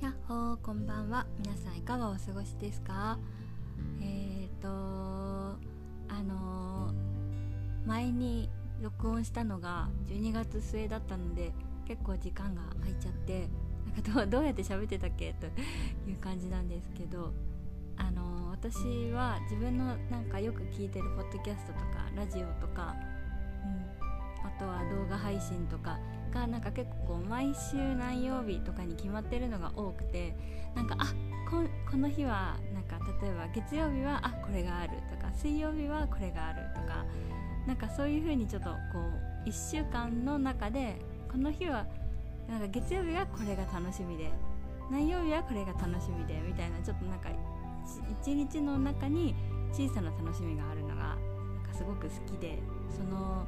やっほーこんばんは。皆さんいかがお過ごしですか？えーとあのー前に録音したのが12月末だったので結構時間が空いちゃってなんかどうどうやって喋ってたっけ？という感じなんですけどあのー私は自分のなんかよく聞いてるポッドキャストとかラジオとか、うん、あとは動画配信とかがなんか結構毎週何曜日とかに決まってるのが多くてなんかあここの日はなんか例えば月曜日はあこれがあるとか水曜日はこれがあるとかなんかそういう風にちょっとこう1週間の中でこの日はなんか月曜日はこれが楽しみで何曜日はこれが楽しみでみたいなちょっとなんか一日の中に小さな楽しみがあるのがなんかすごく好きでその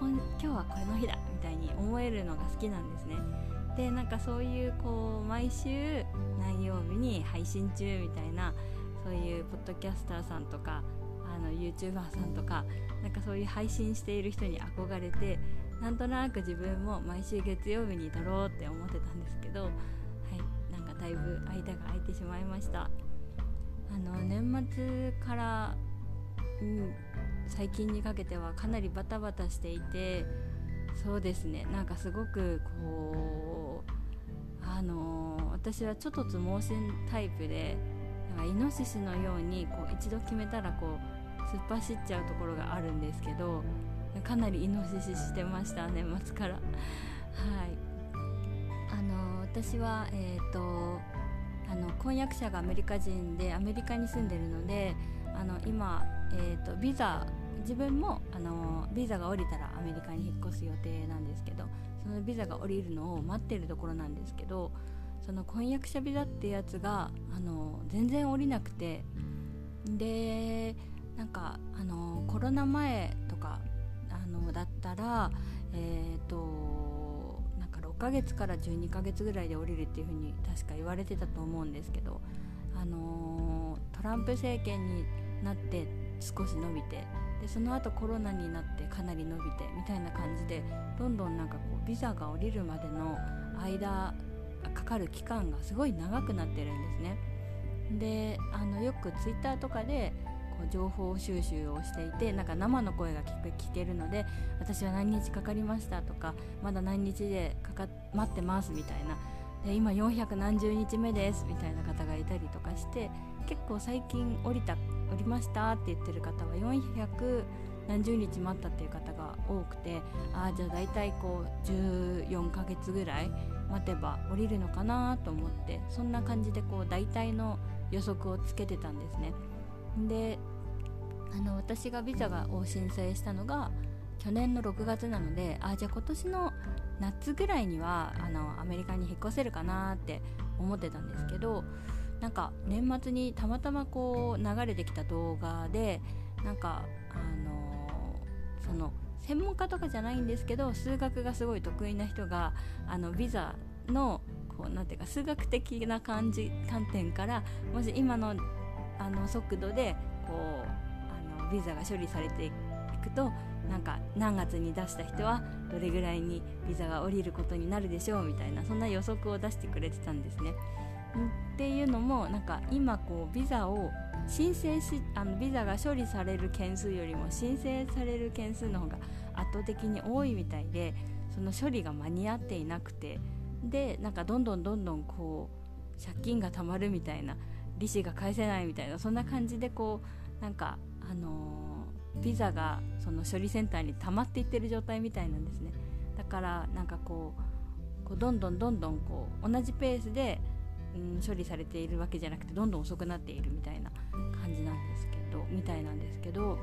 今今日はこれの日だみたいに思えるのが好きなんですね。でなんかそういうこう毎週何曜日に配信中みたいなそういうポッドキャスターさんとかあの YouTuber さんとかなんかそういう配信している人に憧れてなんとなく自分も毎週月曜日に撮ろうって思ってたんですけどはいなんかだいぶ間が空いてしまいました。あの年末から、うん、最近にかけてはかなりバタバタしていてそうですね。なんかすごくこうあの私はちょっとつ盲信タイプでなんかイノシシのようにこう一度決めたらこう突っ走っちゃうところがあるんですけどかなりイノシシしてました年末から。はい。あの私はえっ、ー、とあの婚約者がアメリカ人でアメリカに住んでるのであの今、えーと、ビザ自分もあのビザが降りたらアメリカに引っ越す予定なんですけどそのビザが降りるのを待ってるところなんですけどその婚約者ビザってやつがあの全然降りなくてでなんかあのコロナ前とかあのだったらえっ、ー、と6ヶ月から12ヶ月ぐらいで降りるっていう風に確か言われてたと思うんですけど、あの、トランプ政権になって少し伸びてでその後コロナになってかなり伸びてみたいな感じでどんどんなんかこうビザが降りるまでの間かかる期間がすごい長くなってるんですね。であのよくツイッターとかでこう情報収集をしていてなんか生の声が聞く聞けるので私は何日かかりましたとかまだ何日でかか待ってますみたいなで今400何十日目ですみたいな方がいたりとかして結構最近降りた降りましたって言ってる方は400何十日待ったっていう方が多くてああじゃあ大体こう14ヶ月ぐらい待てば降りるのかなと思ってそんな感じでこう大体の予測をつけてたんですね。であの私がビザがを申請したのが去年の6月なのであじゃあ今年の夏ぐらいにはあのアメリカに引っ越せるかなって思ってたんですけどなんか年末にたまたまこう流れてきた動画でなんかあのその専門家とかじゃないんですけど数学がすごい得意な人があのビザのこうなんていうか数学的な感じ観点からもし今のあの速度でこうあのビザが処理されていくとなんか何月に出した人はどれぐらいにビザが下りることになるでしょうみたいなそんな予測を出してくれてたんですね。っていうのもなんか今こうビザを申請しあのビザが処理される件数よりも申請される件数の方が圧倒的に多いみたいでその処理が間に合っていなくてでなんかどんどんどんどんこう借金がたまるみたいな利子が返せないみたいなそんな感じでこうなんかあのー、ビザがその処理センターに溜まっていってる状態みたいなんですね。だからなんかこうこうどんどんどんどんこう同じペースで、うん、処理されているわけじゃなくてどんどん遅くなっているみたいな感じなんですけどみたいなんですけど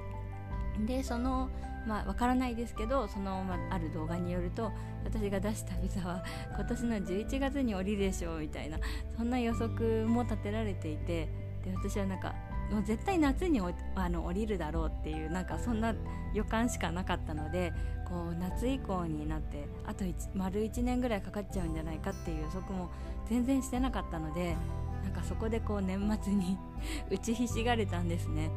でそのまあわからないですけどその、まあ、ある動画によると私が出したビザは 今年の11月に降りるでしょうみたいなそんな予測も立てられていてで私はなんかもう絶対夏にあの降りるだろうっていうなんかそんな予感しかなかったのでこう夏以降になってあと丸1年ぐらいかかっちゃうんじゃないかっていう予測も全然してなかったのでなんかそこでこう年末に 打ちひしがれたんですね。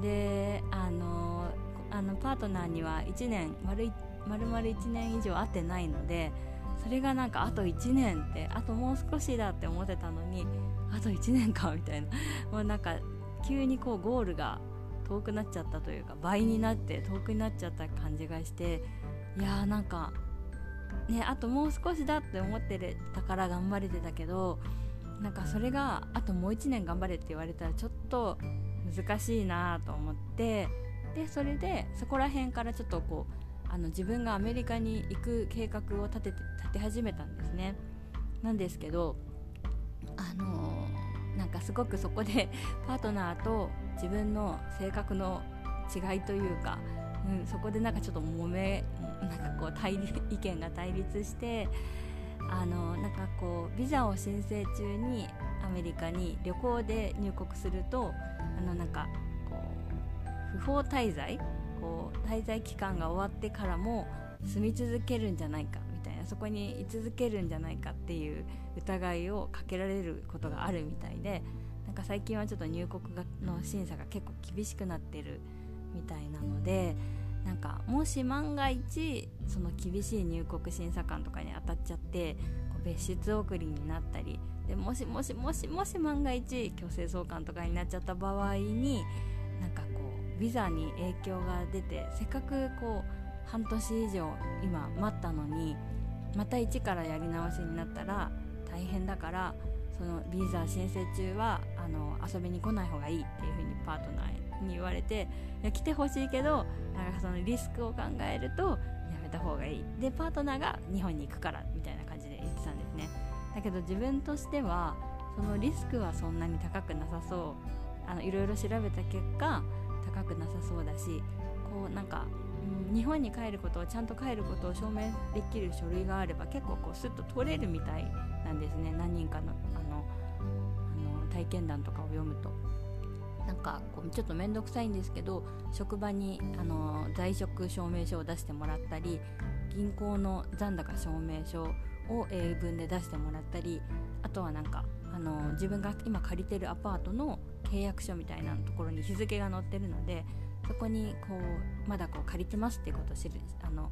であのあのパートナーには1年丸丸々1年以上会ってないのでそれがなんかあと1年ってあともう少しだって思ってたのにあと1年かみたいなもうなんか急にこうゴールが遠くなっちゃったというか倍になって遠くになっちゃった感じがしていやーなんかねあともう少しだって思ってたから頑張れてたけどなんかそれがあともう1年頑張れって言われたらちょっと難しいなと思ってでそれでそこら辺からちょっとこうあの自分がアメリカに行く計画を立てて立て始めたんですね。なんですけどあのー、なんかすごくそこで パートナーと自分の性格の違いというか、うん、そこでなんかちょっと揉めなんかこう対立意見が対立してあのなんかこうビザを申請中にアメリカに旅行で入国するとあのなんかこう不法滞在こう滞在期間が終わってからも住み続けるんじゃないか。そこに居続けるんじゃないかっていう疑いをかけられることがあるみたいでなんか最近はちょっと入国がの審査が結構厳しくなってるみたいなのでなんかもし万が一その厳しい入国審査官とかに当たっちゃってこう別室送りになったりでもしもしもしもし万が一強制送還とかになっちゃった場合になんかこうビザに影響が出てせっかくこう半年以上今待ったのにまた一からやり直しになったら大変だからそのビザ申請中はあの遊びに来ない方がいいっていう風にパートナーに言われていや来てほしいけどなんかそのリスクを考えるとやめた方がいい。でパートナーが日本に行くからみたいな感じで言ってたんですね。だけど自分としてはそのリスクはそんなに高くなさそう。あのいろいろ調べた結果高くなさそうだしこうなんか日本に帰ることをちゃんと帰ることを証明できる書類があれば結構こうスッと取れるみたいなんですね何人かのあのあの体験談とかを読むと。なんかこうちょっと面倒くさいんですけど職場にあの在職証明書を出してもらったり銀行の残高証明書を英文で出してもらったりあとはなんかあの自分が今借りてるアパートの契約書みたいなところに日付が載ってるのでそこにこうまだこう借りてますっていうことを知るあの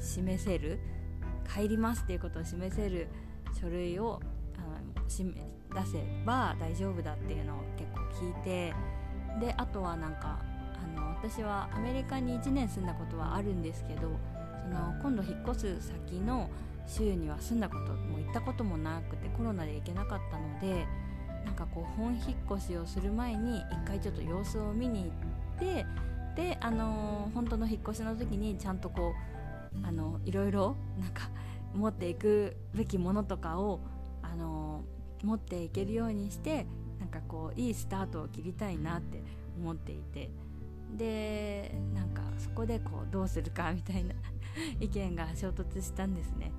示せる帰りますっていうことを示せる書類をあのし出せば大丈夫だっていうのを結構聞いてであとはなんかあの私はアメリカに1年住んだことはあるんですけどその今度引っ越す先の州には住んだことも行ったこともなくてコロナで行けなかったのでなんかこう本引っ越しをする前に一回ちょっと様子を見に行ってであのー、本当の引っ越しの時にちゃんとこうあのいろいろなんか持っていくべきものとかをあのー、持っていけるようにしてなんかこういいスタートを切りたいなって思っていてでなんかそこでこうどうするかみたいな 意見が衝突したんですね。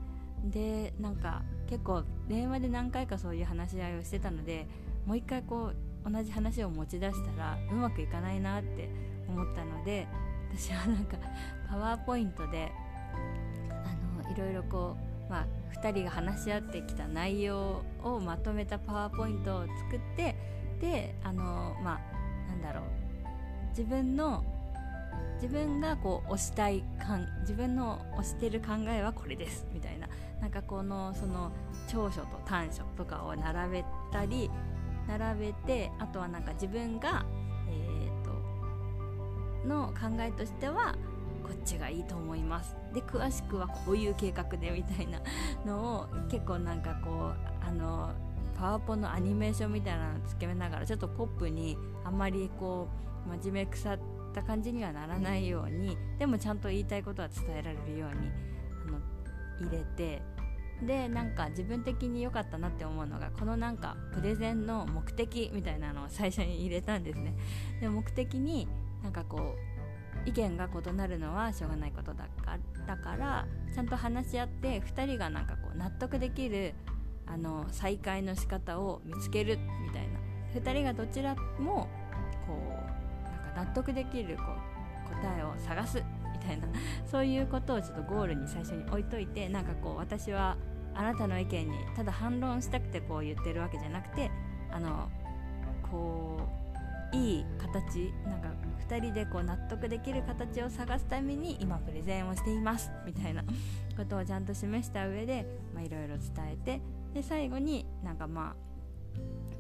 でなんか結構電話で何回かそういう話し合いをしてたのでもう一回こう同じ話を持ち出したらうまくいかないなって思ったので私はなんかパワーポイントであのいろいろこう、まあ、2人が話し合ってきた内容をまとめたパワーポイントを作ってであのまあなんだろう。自分の自分がこう推したいかん自分の推してる考えはこれですみたいな。なんかこのその長所と短所とかを並べたり並べてあとはなんか自分が、えーと、の考えとしてはこっちがいいと思います。で詳しくはこういう計画でみたいなのを結構なんかこうあのパワポのアニメーションみたいなのつけながらちょっとポップにあんまりこう真面目腐った感じにはならないようにでもちゃんと言いたいことは伝えられるようにあの入れてでなんか自分的に良かったなって思うのがこのなんかプレゼンの目的みたいなのを最初に入れたんですね。で目的になんかこう意見が異なるのはしょうがないことだからだからちゃんと話し合って2人がなんかこう納得できるあの再会の仕方を見つけるみたいな。2人がどちらもこうなんか納得できるこう答えを探すみたいな。そういうことをちょっとゴールに最初に置いといてなんかこう私はあなたの意見にただ反論したくてこう言ってるわけじゃなくてあのこういい形なんか2人でこう納得できる形を探すために今プレゼンをしていますみたいな ことをちゃんと示した上でいろいろ伝えてで最後になんかま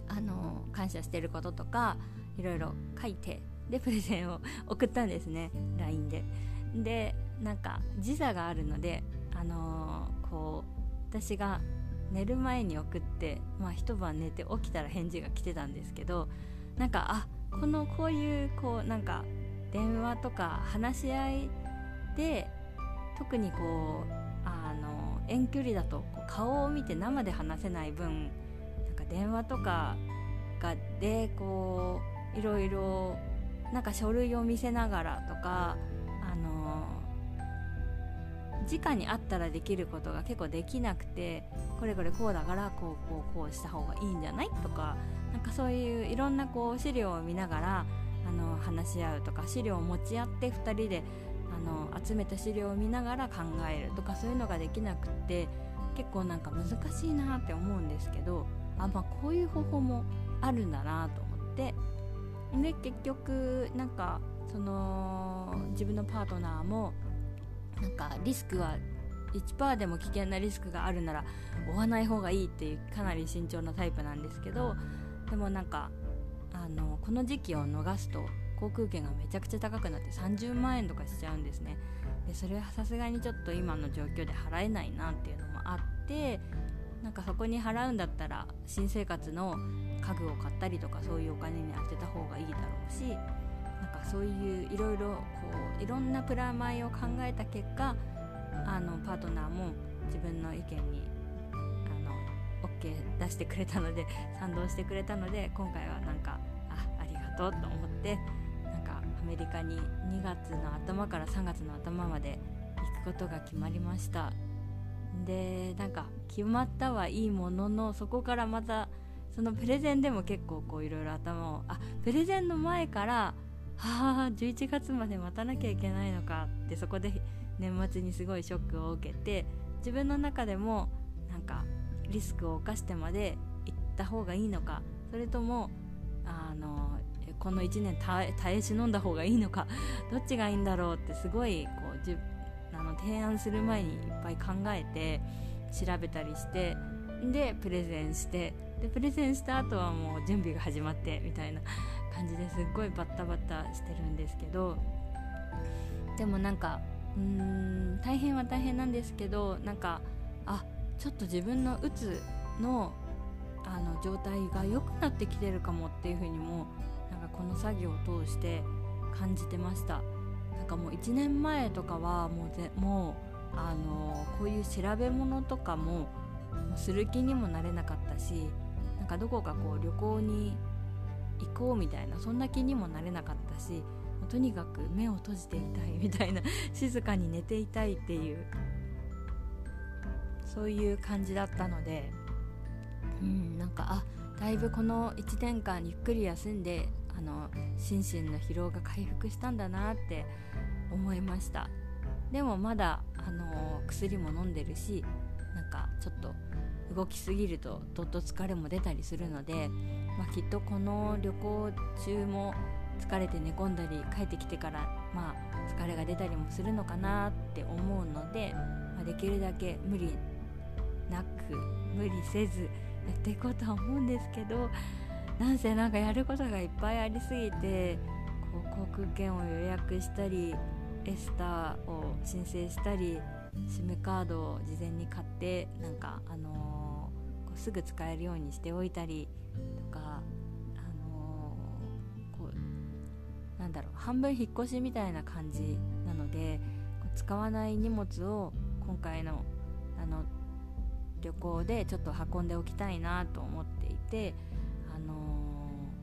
ああの感謝してることとかいろいろ書いてでプレゼンを送ったんですね LINE で。でなんか時差があるのであのー、こう私が寝る前に送って、まあ、一晩寝て起きたら返事が来てたんですけどなんかあこのこういうこうなんか電話とか話し合いで特にこうあの遠距離だと顔を見て生で話せない分なんか電話とかがでこういろいろなんか書類を見せながらとか直に会ったらできることが結構できなくてこれこれこうだからこうこうこうした方がいいんじゃないとかなんかそういういろんなこう資料を見ながらあの話し合うとか資料を持ち合って2人であの集めた資料を見ながら考えるとかそういうのができなくって結構なんか難しいなって思うんですけどあまあこういう方法もあるんだなと思ってで結局なんかその自分のパートナーもなんかリスクは1%でも危険なリスクがあるなら追わない方がいいっていうかなり慎重なタイプなんですけどでもなんかあのこの時期を逃すと航空券がめちゃくちゃ高くなって30万円とかしちゃうんですね。でそれはさすがにちょっと今の状況で払えないなっていうのもあってなんかそこに払うんだったら新生活の家具を買ったりとかそういうお金に当てた方がいいだろうしそういういろいろこういろんなプラマイを考えた結果あのパートナーも自分の意見にあの OK 出してくれたので 賛同してくれたので今回はなんかあありがとうと思ってなんかアメリカに2月の頭から3月の頭まで行くことが決まりました。でなんか決まったはいいもののそこからまたそのプレゼンでも結構こういろいろ頭をあプレゼンの前からはあ11月まで待たなきゃいけないのかってそこで年末にすごいショックを受けて自分の中でもなんかリスクを冒してまで行った方がいいのかそれともあのこの1年耐え忍んだ方がいいのか どっちがいいんだろうってすごいこうじあの提案する前にいっぱい考えて調べたりしてでプレゼンしてでプレゼンした後はもう準備が始まってみたいな。感じですっごいバッタバタしてるんですけどでもなんかうーん大変は大変なんですけどなんかあちょっと自分のうつのあの状態が良くなってきてるかもっていう風にもなんかこの作業を通して感じてました。なんかもう1年前とかはもうぜもうあのこういう調べ物とかもする気にもなれなかったしなんかどこかこう旅行に行こうみたいなそんな気にもなれなかったしとにかく目を閉じていたい みたいな静かに寝ていたいっていうそういう感じだったのでうんなんかあだいぶこの1年間ゆっくり休んであの心身の疲労が回復したんだなって思いました。でもまだあの薬も飲んでるしなんかちょっと動きすぎるとどっと疲れも出たりするので、まあ、きっとこの旅行中も疲れて寝込んだり帰ってきてからまあ疲れが出たりもするのかなって思うので、まあ、できるだけ無理なく無理せずやっていこうとは思うんですけどなんせなんかやることがいっぱいありすぎてこう航空券を予約したりエスターを申請したり SIM カードを事前に買ってなんかあのー、こうすぐ使えるようにしておいたりとかあの？こうなんだろう半分引っ越しみたいな感じなので使わない荷物を今回のあの旅行でちょっと運んでおきたいなと思っていて、あの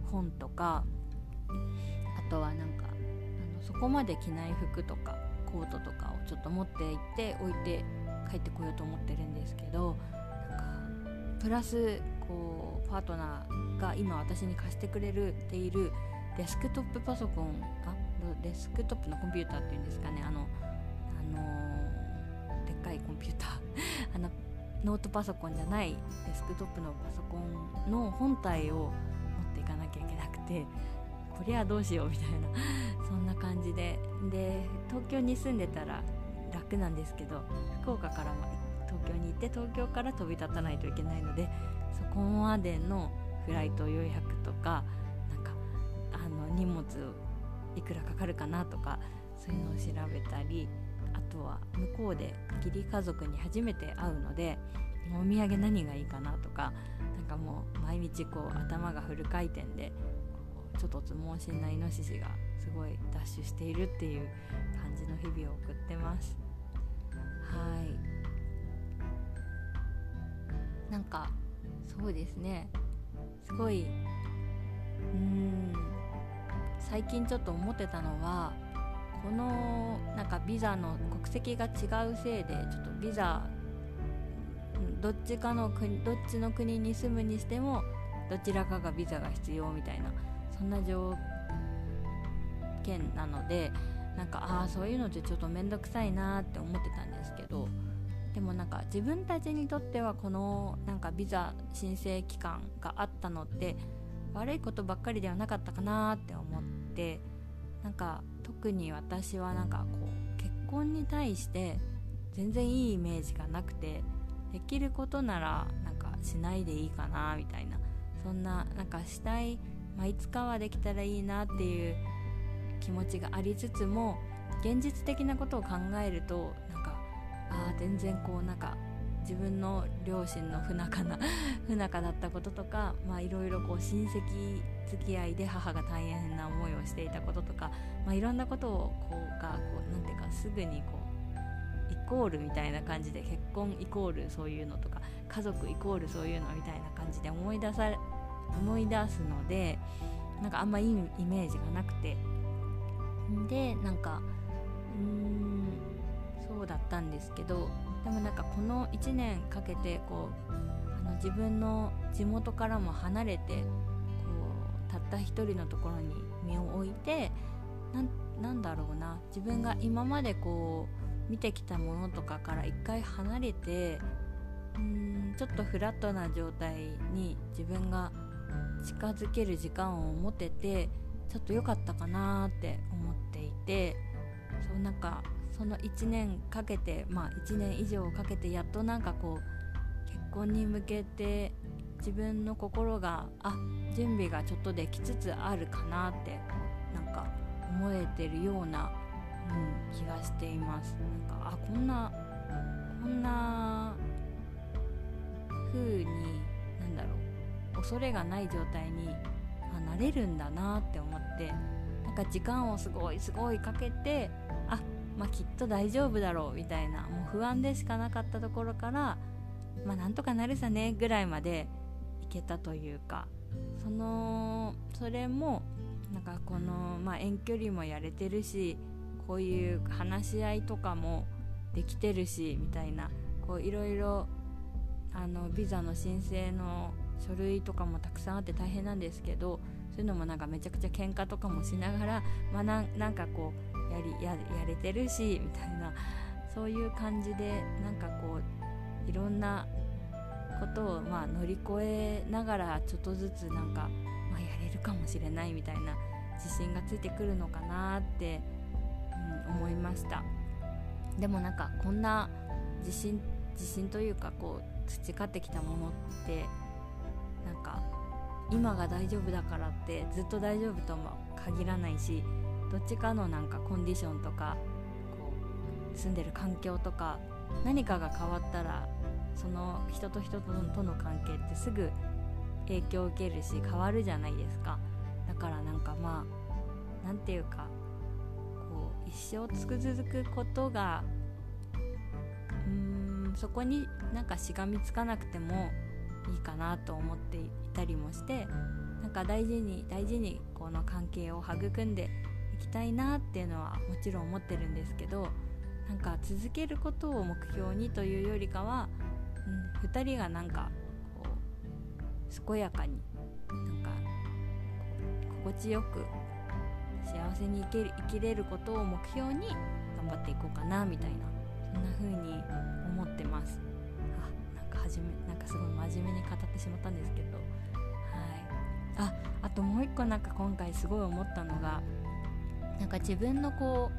ー、本とかあとはなんかあのそこまで着ない服とかコートとかをちょっと持って行って置いて帰ってこようと思ってるんですけどプラスこうパートナーが今私に貸してくれるっているデスクトップパソコンあデスクトップのコンピューターっていうんですかね。あの、あのー、でっかいコンピューター。あのノートパソコンじゃないデスクトップのパソコンの本体を持っていかなきゃいけなくてここりゃどうしようみたいな。そんな感じで。で東京に住んでたら楽なんですけど福岡からも東京に行って東京から飛び立たないといけないのでそこまでのフライト予約とかなんかあの荷物いくらかかるかなとかそういうのを調べたりあとは向こうで義理家族に初めて会うのでお土産何がいいかなとかなんかもう毎日こう頭がフル回転でちょっとつ盲信なイノシシがすごいダッシュしているっていう感じの日々を送ってます。なんかそうですね。すごいうーん。最近ちょっと思ってたのはこのなんかビザの国籍が違うせいでちょっとビザどっちかの国どっちの国に住むにしてもどちらかがビザが必要みたいなそんな条件なのでなんかああそういうのってちょっと面倒くさいなって思ってたんですけどもなんか自分たちにとってはこのなんかビザ申請期間があったのって悪いことばっかりではなかったかなって思ってなんか特に私はなんかこう結婚に対して全然いいイメージがなくてできることならなんかしないでいいかなみたいなそんななんかしたい、まあ、いつかはできたらいいなっていう気持ちがありつつも現実的なことを考えるとなんかあ全然こうなんか自分の両親の不仲な 不仲だったこととかいろいろ親戚付き合いで母が大変な思いをしていたこととか、まあ、いろんなことをこうがこうなんていうかすぐにこうイコールみたいな感じで結婚イコールそういうのとか家族イコールそういうのみたいな感じで思い出さ思い出すのでなんかあんまいいイメージがなくて。でなんかうんだったんですけどでもなんかこの1年かけてこうあの自分の地元からも離れてこうたった一人のところに身を置いてなんだろうな自分が今までこう見てきたものとかから一回離れてうんちょっとフラットな状態に自分が近づける時間を持ててちょっと良かったかなって思っていてそうなんかその1年かけてまあ1年以上かけてやっとなんかこう結婚に向けて自分の心があ準備がちょっとできつつあるかなってなんか思えてるような、うん、気がしています。なんかあこんなこんな風になんだろう恐れがない状態にあなれるんだなって思ってなんか時間をすごいすごいかけてまあ、きっと大丈夫だろうみたいなもう不安でしかなかったところからまあなんとかなるさねぐらいまでいけたというかそのそれもなんかこの、まあ、遠距離もやれてるしこういう話し合いとかもできてるしみたいないろいろビザの申請の書類とかもたくさんあって大変なんですけどそういうのもなんかめちゃくちゃ喧嘩とかもしながら、まあ、なんかこうやりややれてるしみたいなそういう感じでなんかこういろんなことをまあ乗り越えながらちょっとずつなんか、まあ、やれるかもしれないみたいな自信がついてくるのかなって、うん、思いました。でもなんかこんな自信自信というかこう培ってきたものってなんか今が大丈夫だからってずっと大丈夫とも限らないしどっちかのなんかコンディションとかこう住んでる環境とか何かが変わったらその人と人との関係ってすぐ影響を受けるし変わるじゃないですか。だからなんかまあ何て言うかこう一生つく続くことがうーんそこになんかしがみつかなくてもいいかなと思っていたりもしてなんか大事に大事にこの関係を育んできたいなっていうのはもちろん思ってるんですけどなんか続けることを目標にというよりかは、うん、2人がなんかこう健やかになんか心地よく幸せに生き生きれることを目標に頑張っていこうかなみたいなそんな風に思ってます。あなんかはじめなんかすごい真面目に語ってしまったんですけど。はい。あああともう一個なんか今回すごい思ったのがなんか自分のこ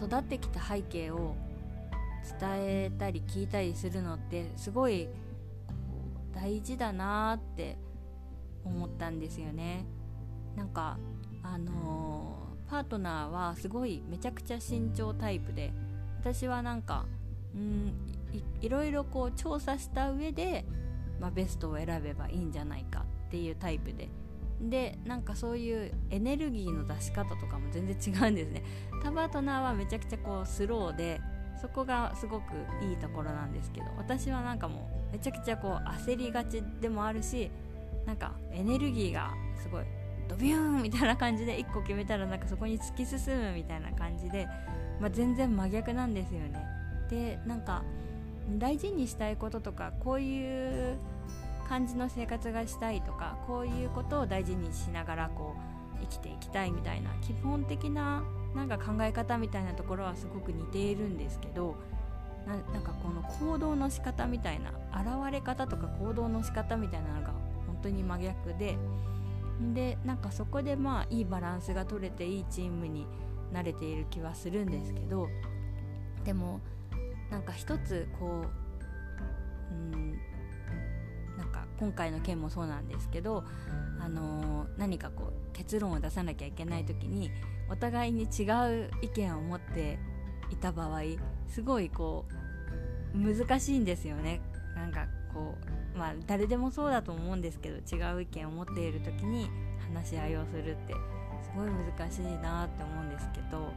う育ってきた背景を伝えたり聞いたりするのってすごい大事だなって思ったんですよね。なんかあのー、パートナーはすごいめちゃくちゃ慎重タイプで私はなんかうんいいろいろこう調査した上で、まあ、ベストを選べばいいんじゃないかっていうタイプででなんかそういうエネルギーの出し方とかも全然違うんですね。タパートナーはめちゃくちゃこうスローでそこがすごくいいところなんですけど私はなんかもうめちゃくちゃこう焦りがちでもあるしなんかエネルギーがすごいドビューンみたいな感じで1個決めたらなんかそこに突き進むみたいな感じで、まあ、全然真逆なんですよね。でなんか大事にしたいこととかこういう感じの生活がしたいとかこういうことを大事にしながらこう生きていきたいみたいな基本的ななんか考え方みたいなところはすごく似ているんですけどなんかこの行動の仕方みたいな現れ方とか行動の仕方みたいなのが本当に真逆ででなんかそこでまあいいバランスが取れていいチームになれている気はするんですけどでもなんか一つこううん今回の件もそうなんですけど、あのー、何かこう結論を出さなきゃいけない時にお互いに違う意見を持っていた場合すごいこう難しいんですよね。なんかこうまあ誰でもそうだと思うんですけど違う意見を持っている時に話し合いをするってすごい難しいなって思うんですけど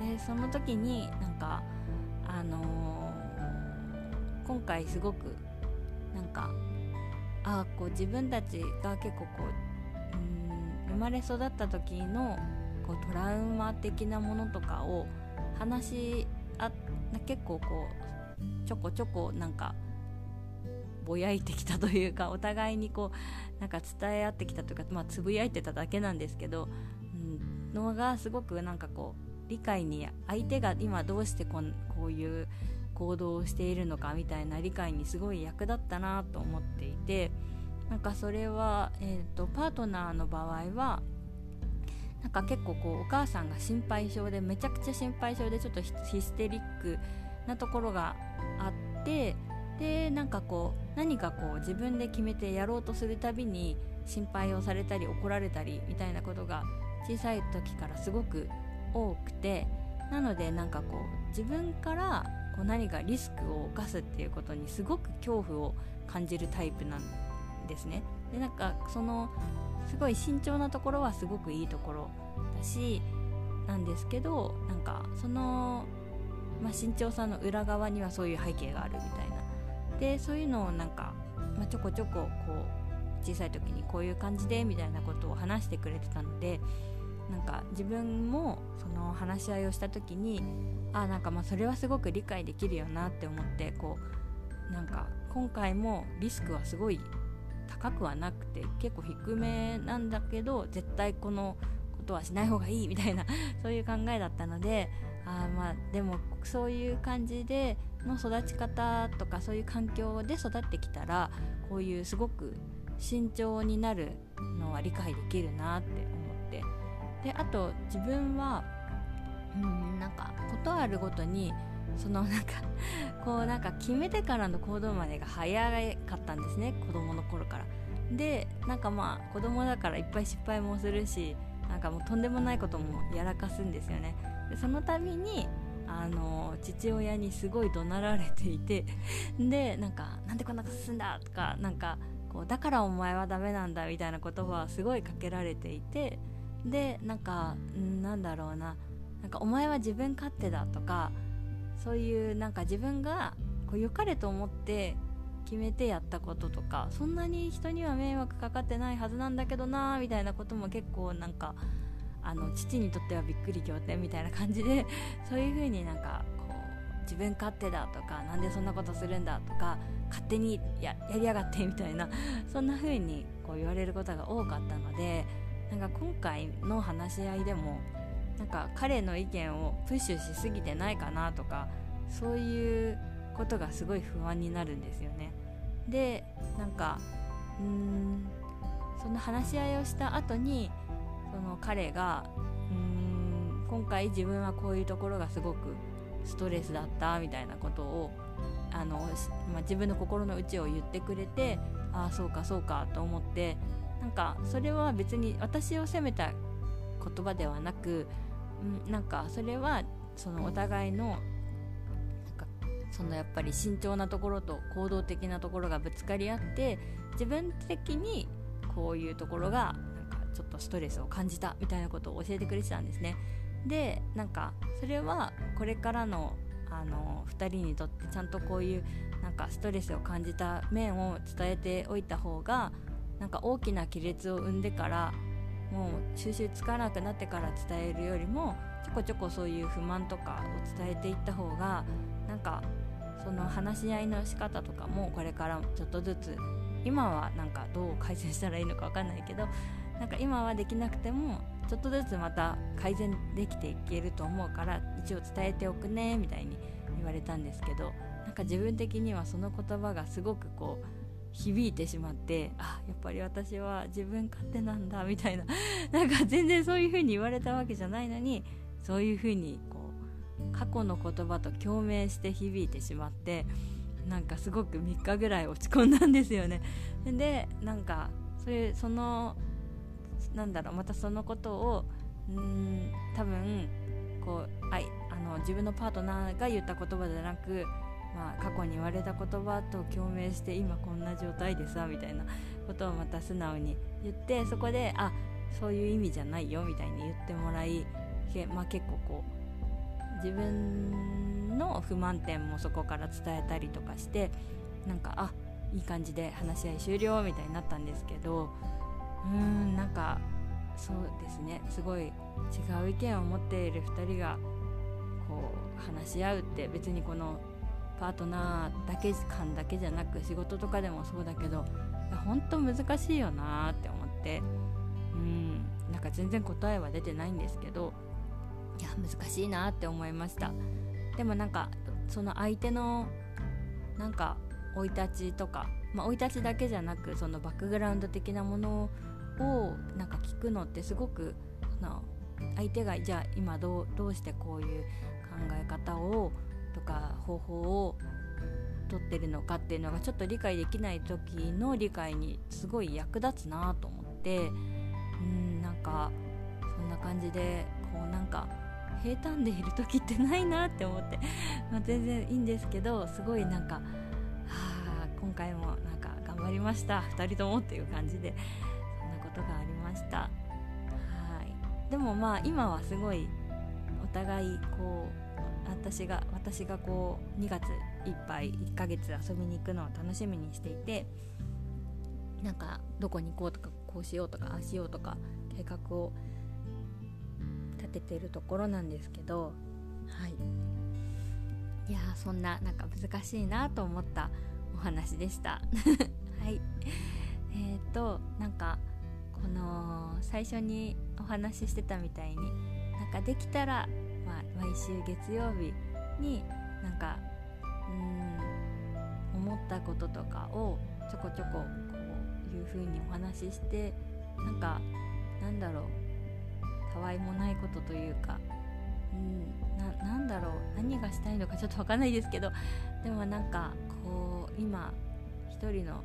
でその時になんかあのー、今回すごくなんかあこう自分たちが結構こううん生まれ育った時のこうトラウマ的なものとかを話しあ結構こうちょこちょこなんかぼやいてきたというか お互いにこうなんか伝え合ってきたというかまあつぶやいてただけなんですけど、うん、のがすごくなんかこう理解に相手が今どうしてこんこういう行動をしているのかみたいな理解にすごい役立ったなと思っていてなんかそれは、えーと、パートナーの場合はなんか結構こうお母さんが心配性でめちゃくちゃ心配性でちょっとヒステリックなところがあってでなんかこう何かこう自分で決めてやろうとするたびに心配をされたり怒られたりみたいなことが小さい時からすごく多くてなのでなんかこう自分からこう何かリスクを冒すっていうことにすごく恐怖を感じるタイプなんですね。でなんかそのすごい慎重なところはすごくいいところだしなんですけどなんかその、まあ、慎重さの裏側にはそういう背景があるみたいな。でそういうのをなんか、まあ、ちょこちょここう小さい時にこういう感じでみたいなことを話してくれてたのでなんか自分もその話し合いをした時にあなんかまあそれはすごく理解できるよなって思ってこうなんか今回もリスクはすごい高くはなくて結構低めなんだけど絶対このことはしない方がいいみたいな そういう考えだったのであまあでもそういう感じでの育ち方とかそういう環境で育ってきたらこういうすごく慎重になるのは理解できるなって思ってであと自分はうんなんかことあるごとにそのなんかこうなんか決めてからの行動までが早かったんですね子供の頃から。でなんかまあ子供だからいっぱい失敗もするしなんかもうとんでもないこともやらかすんですよね。でその度にあの父親にすごい怒鳴られていて でなんかなんでこんなことすんだとかなんかこうだからお前はダメなんだみたいな言葉はすごいかけられていてでなんかなんだろうな。なんかお前は自分勝手だとかそういうなんか自分がこう良かれと思って決めてやったこととかそんなに人には迷惑かかってないはずなんだけどなみたいなことも結構なんかあの父にとってはびっくり仰天みたいな感じで そういう風になんかこう自分勝手だとかなんでそんなことするんだとか勝手にややりやがってみたいなそんな風にこう言われることが多かったのでなんか今回の話し合いでもなんか彼の意見をプッシュしすぎてないかなとかそういうことがすごい不安になるんですよね。でなんかうーんその話し合いをした後にその彼がうーん今回自分はこういうところがすごくストレスだったみたいなことをあの、まあ、自分の心の内を言ってくれてああそうかそうかと思ってなんかそれは別に私を責めた言葉ではなく、うん、なんかそれはそのお互いのなんかそのやっぱり慎重なところと行動的なところがぶつかり合って自分的にこういうところがなんかちょっとストレスを感じたみたいなことを教えてくれてたんですね。でなんかそれはこれからのあの2人にとってちゃんとこういうなんかストレスを感じた面を伝えておいた方がなんか大きな亀裂を生んでからもう収集つかなくなってから伝えるよりもちょこちょこそういう不満とかを伝えていった方がなんかその話し合いの仕方とかもこれからちょっとずつ今はなんかどう改善したらいいのか分かんないけどなんか今はできなくてもちょっとずつまた改善できていけると思うから一応伝えておくねみたいに言われたんですけどなんか自分的にはその言葉がすごくこう響いてしまってあやっぱり私は自分勝手なんだみたいな。なんか全然そういう風に言われたわけじゃないのにそういう風にこう過去の言葉と共鳴して響いてしまってなんかすごく3日ぐらい落ち込んだんですよね。でなんかそれそのなんだろうまたそのことをうん多分こうああの自分のパートナーが言った言葉じゃなく、まあ、過去に言われた言葉と共鳴して今こんな状態でさみたいなことをまた素直に言ってそこであそういう意味じゃないよみたいに言ってもらい、まあ、結構こう自分の不満点もそこから伝えたりとかしてなんかあいい感じで話し合い終了みたいになったんですけどうーんなんかそうですね。すごい違う意見を持っている2人がこう話し合うって別にこのパートナーだけ間だけじゃなく仕事とかでもそうだけど本当難しいよなって思って。うん。なんか全然答えは出てないんですけどいや難しいなって思いました。でもなんかその相手のなんか生い立ちとかまあ、生い立ちだけじゃなくそのバックグラウンド的なものをなんか聞くのってすごくの相手がじゃあ今どうどうしてこういう考え方をとか方法を取ってるのかっていうのがちょっと理解できない時の理解にすごい役立つなと思ってうんなんかそんな感じでこうなんか平坦でいる時ってないなって思って、ま、全然いいんですけどすごいなんかはあ今回もなんか頑張りました。2人ともっていう感じでそんなことがありました。はい。でもまあ今はすごいお互いこう私が私がこう2月いっぱい1ヶ月遊びに行くのを楽しみにしていてなんかどこに行こうとかこうしようとかああしようとか計画を立ててるところなんですけどはい。いやそんななんか難しいなと思ったお話でした。はい。えっ、ー、となんかこの最初にお話ししてたみたいになんかできたら、まあ、毎週月曜日になんかうん思ったこととかをちょこちょここういう風にお話ししてなんかなんだろうたわいもないことというかうんなんだろう何がしたいのかちょっと分かんないですけどでもなんかこう今一人のあの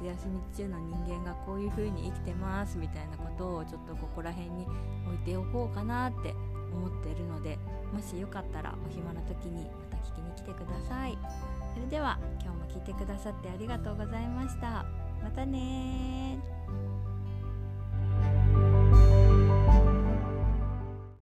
夏休み中の人間がこういう風に生きてますみたいなことをちょっとここら辺に置いておこうかなって思っているのでもしよかったらお暇な時にまた聞きに来てください。それでは今日も聞いてくださってありがとうございました。またね